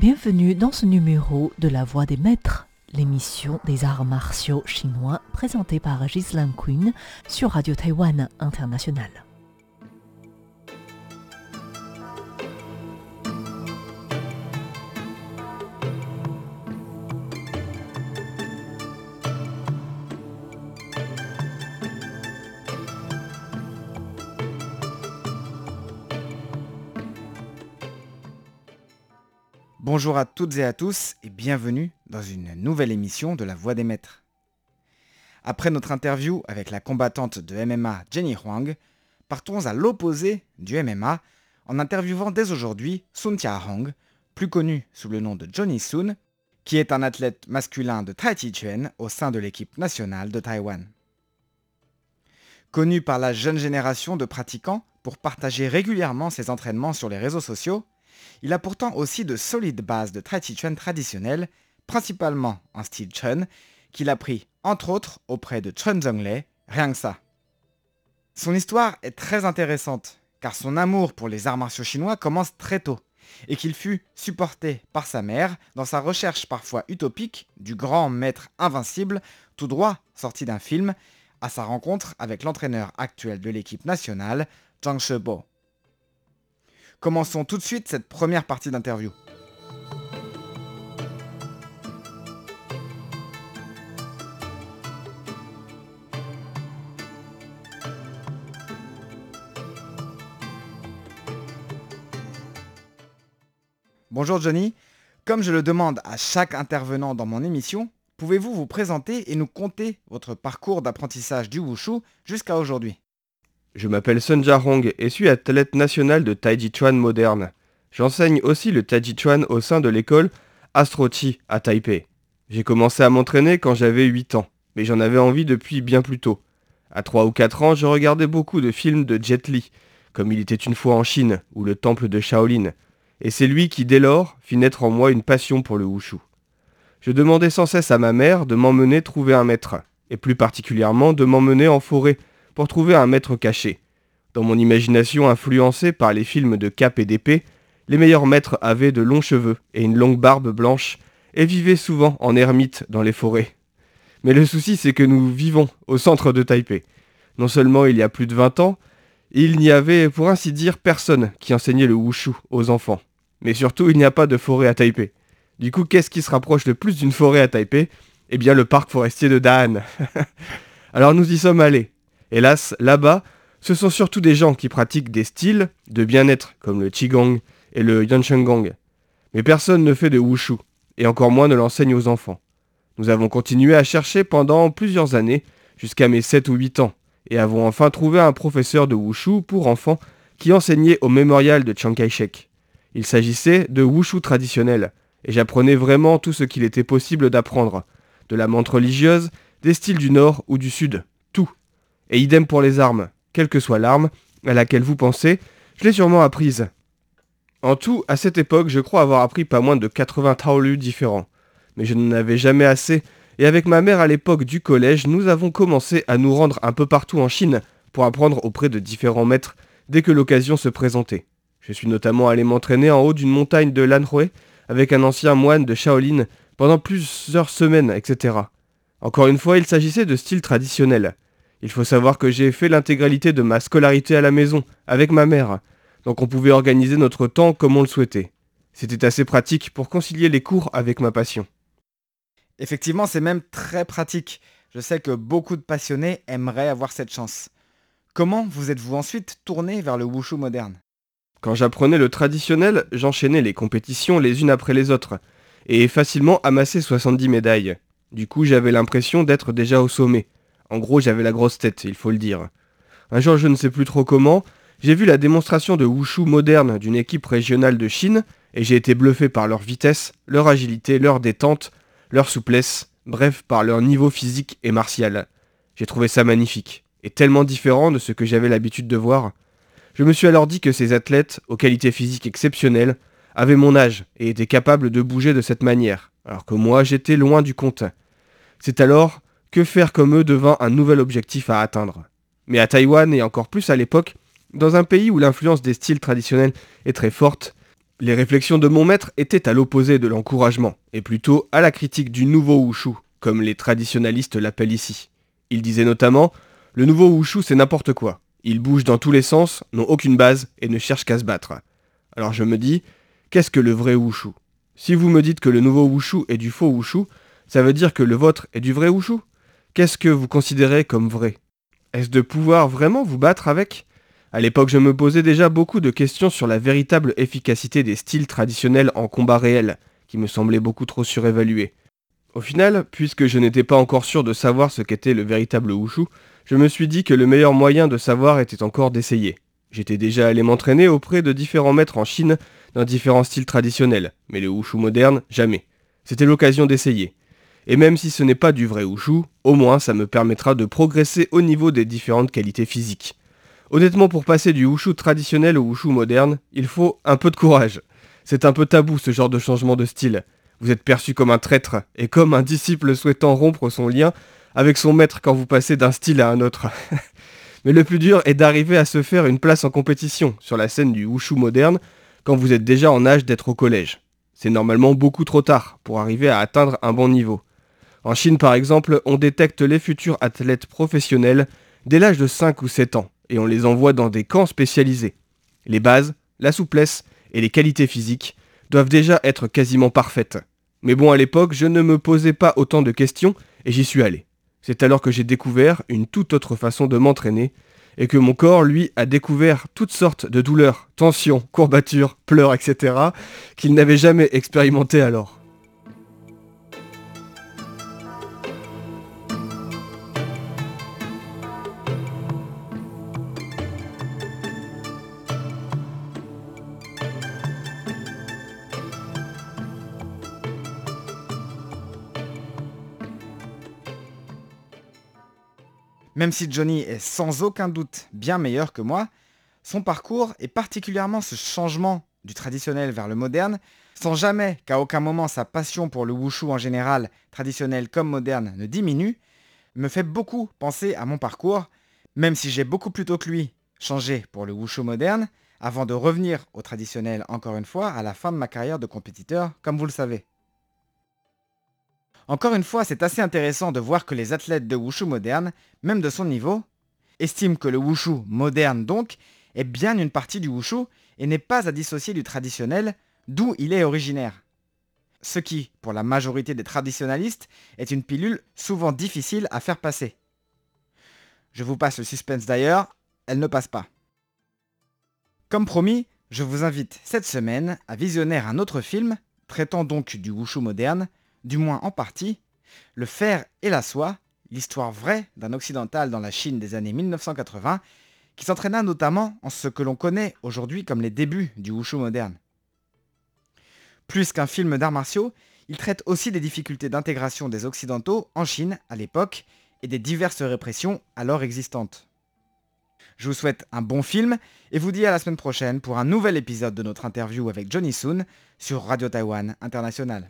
Bienvenue dans ce numéro de La Voix des Maîtres, l'émission des arts martiaux chinois présentée par Ghislaine Quinn sur Radio Taïwan International. Bonjour à toutes et à tous et bienvenue dans une nouvelle émission de La Voix des Maîtres. Après notre interview avec la combattante de MMA Jenny Huang, partons à l'opposé du MMA en interviewant dès aujourd'hui Sun Tia Hong, plus connu sous le nom de Johnny Sun, qui est un athlète masculin de Tai Chi Chuan au sein de l'équipe nationale de Taïwan. Connu par la jeune génération de pratiquants pour partager régulièrement ses entraînements sur les réseaux sociaux, il a pourtant aussi de solides bases de Tai Chi Chuan traditionnelles, principalement en style Chun, qu'il a pris entre autres auprès de Chun Zonglei, rien que ça. Son histoire est très intéressante, car son amour pour les arts martiaux chinois commence très tôt, et qu'il fut supporté par sa mère dans sa recherche parfois utopique du grand maître invincible, tout droit sorti d'un film, à sa rencontre avec l'entraîneur actuel de l'équipe nationale, Zhang Shebo. Commençons tout de suite cette première partie d'interview. Bonjour Johnny, comme je le demande à chaque intervenant dans mon émission, pouvez-vous vous présenter et nous conter votre parcours d'apprentissage du wushu jusqu'à aujourd'hui? Je m'appelle Sun Hong et suis athlète national de Taiji Chuan moderne. J'enseigne aussi le Taiji Chuan au sein de l'école Astrochi à Taipei. J'ai commencé à m'entraîner quand j'avais 8 ans, mais j'en avais envie depuis bien plus tôt. À 3 ou 4 ans, je regardais beaucoup de films de Jet Li, comme Il était une fois en Chine ou Le Temple de Shaolin, et c'est lui qui dès lors fit naître en moi une passion pour le wushu. Je demandais sans cesse à ma mère de m'emmener trouver un maître, et plus particulièrement de m'emmener en forêt trouver un maître caché. Dans mon imagination influencée par les films de cap et d'épée, les meilleurs maîtres avaient de longs cheveux et une longue barbe blanche et vivaient souvent en ermite dans les forêts. Mais le souci c'est que nous vivons au centre de Taipei. Non seulement il y a plus de 20 ans, il n'y avait pour ainsi dire personne qui enseignait le wushu aux enfants. Mais surtout il n'y a pas de forêt à Taipei. Du coup qu'est-ce qui se rapproche le plus d'une forêt à Taipei? Eh bien le parc forestier de Dan. Alors nous y sommes allés, Hélas, là-bas, ce sont surtout des gens qui pratiquent des styles de bien-être comme le Qigong et le Yanchengong. Mais personne ne fait de Wushu, et encore moins ne l'enseigne aux enfants. Nous avons continué à chercher pendant plusieurs années, jusqu'à mes 7 ou 8 ans, et avons enfin trouvé un professeur de Wushu pour enfants qui enseignait au mémorial de Chiang Kai-shek. Il s'agissait de Wushu traditionnel, et j'apprenais vraiment tout ce qu'il était possible d'apprendre, de la montre religieuse, des styles du nord ou du sud, et idem pour les armes. Quelle que soit l'arme à laquelle vous pensez, je l'ai sûrement apprise. En tout, à cette époque, je crois avoir appris pas moins de 80 taolu différents. Mais je n'en avais jamais assez, et avec ma mère à l'époque du collège, nous avons commencé à nous rendre un peu partout en Chine pour apprendre auprès de différents maîtres dès que l'occasion se présentait. Je suis notamment allé m'entraîner en haut d'une montagne de Lanhui avec un ancien moine de Shaolin pendant plusieurs semaines, etc. Encore une fois, il s'agissait de style traditionnel. Il faut savoir que j'ai fait l'intégralité de ma scolarité à la maison, avec ma mère, donc on pouvait organiser notre temps comme on le souhaitait. C'était assez pratique pour concilier les cours avec ma passion. Effectivement, c'est même très pratique. Je sais que beaucoup de passionnés aimeraient avoir cette chance. Comment vous êtes-vous ensuite tourné vers le wushu moderne? Quand j'apprenais le traditionnel, j'enchaînais les compétitions les unes après les autres, et facilement amassé 70 médailles. Du coup, j'avais l'impression d'être déjà au sommet. En gros, j'avais la grosse tête, il faut le dire. Un jour, je ne sais plus trop comment, j'ai vu la démonstration de wushu moderne d'une équipe régionale de Chine, et j'ai été bluffé par leur vitesse, leur agilité, leur détente, leur souplesse, bref, par leur niveau physique et martial. J'ai trouvé ça magnifique, et tellement différent de ce que j'avais l'habitude de voir. Je me suis alors dit que ces athlètes, aux qualités physiques exceptionnelles, avaient mon âge et étaient capables de bouger de cette manière, alors que moi j'étais loin du compte. C'est alors que faire comme eux devint un nouvel objectif à atteindre? Mais à Taïwan, et encore plus à l'époque, dans un pays où l'influence des styles traditionnels est très forte, Les réflexions de mon maître étaient à l'opposé de l'encouragement, et plutôt à la critique du nouveau wushu, comme les traditionalistes l'appellent ici. Il disait notamment Le nouveau wushu c'est n'importe quoi. Ils bougent dans tous les sens, n'ont aucune base et ne cherchent qu'à se battre. Alors je me dis Qu'est-ce que le vrai wushu? Si vous me dites que le nouveau wushu est du faux wushu, ça veut dire que le vôtre est du vrai wushu? Qu'est-ce que vous considérez comme vrai? Est-ce de pouvoir vraiment vous battre avec? À l'époque, je me posais déjà beaucoup de questions sur la véritable efficacité des styles traditionnels en combat réel, qui me semblaient beaucoup trop surévalués. Au final, puisque je n'étais pas encore sûr de savoir ce qu'était le véritable wushu, je me suis dit que le meilleur moyen de savoir était encore d'essayer. J'étais déjà allé m'entraîner auprès de différents maîtres en Chine dans différents styles traditionnels, mais le wushu moderne, jamais. C'était l'occasion d'essayer. Et même si ce n'est pas du vrai wushu, au moins ça me permettra de progresser au niveau des différentes qualités physiques. Honnêtement, pour passer du wushu traditionnel au wushu moderne, il faut un peu de courage. C'est un peu tabou ce genre de changement de style. Vous êtes perçu comme un traître et comme un disciple souhaitant rompre son lien avec son maître quand vous passez d'un style à un autre. Mais le plus dur est d'arriver à se faire une place en compétition sur la scène du wushu moderne quand vous êtes déjà en âge d'être au collège. C'est normalement beaucoup trop tard pour arriver à atteindre un bon niveau. En Chine par exemple, on détecte les futurs athlètes professionnels dès l'âge de 5 ou 7 ans et on les envoie dans des camps spécialisés. Les bases, la souplesse et les qualités physiques doivent déjà être quasiment parfaites. Mais bon, à l'époque, je ne me posais pas autant de questions et j'y suis allé. C'est alors que j'ai découvert une toute autre façon de m'entraîner et que mon corps, lui, a découvert toutes sortes de douleurs, tensions, courbatures, pleurs, etc., qu'il n'avait jamais expérimenté alors. Même si Johnny est sans aucun doute bien meilleur que moi, son parcours, et particulièrement ce changement du traditionnel vers le moderne, sans jamais qu'à aucun moment sa passion pour le wushu en général, traditionnel comme moderne, ne diminue, me fait beaucoup penser à mon parcours, même si j'ai beaucoup plus tôt que lui changé pour le wushu moderne, avant de revenir au traditionnel encore une fois à la fin de ma carrière de compétiteur, comme vous le savez. Encore une fois, c'est assez intéressant de voir que les athlètes de wushu moderne, même de son niveau, estiment que le wushu moderne donc est bien une partie du wushu et n'est pas à dissocier du traditionnel, d'où il est originaire. Ce qui, pour la majorité des traditionnalistes, est une pilule souvent difficile à faire passer. Je vous passe le suspense d'ailleurs, elle ne passe pas. Comme promis, je vous invite cette semaine à visionner un autre film, traitant donc du wushu moderne, du moins en partie, Le fer et la soie, l'histoire vraie d'un occidental dans la Chine des années 1980, qui s'entraîna notamment en ce que l'on connaît aujourd'hui comme les débuts du wushu moderne. Plus qu'un film d'arts martiaux, il traite aussi des difficultés d'intégration des Occidentaux en Chine à l'époque et des diverses répressions alors existantes. Je vous souhaite un bon film et vous dis à la semaine prochaine pour un nouvel épisode de notre interview avec Johnny Soon sur Radio Taïwan International.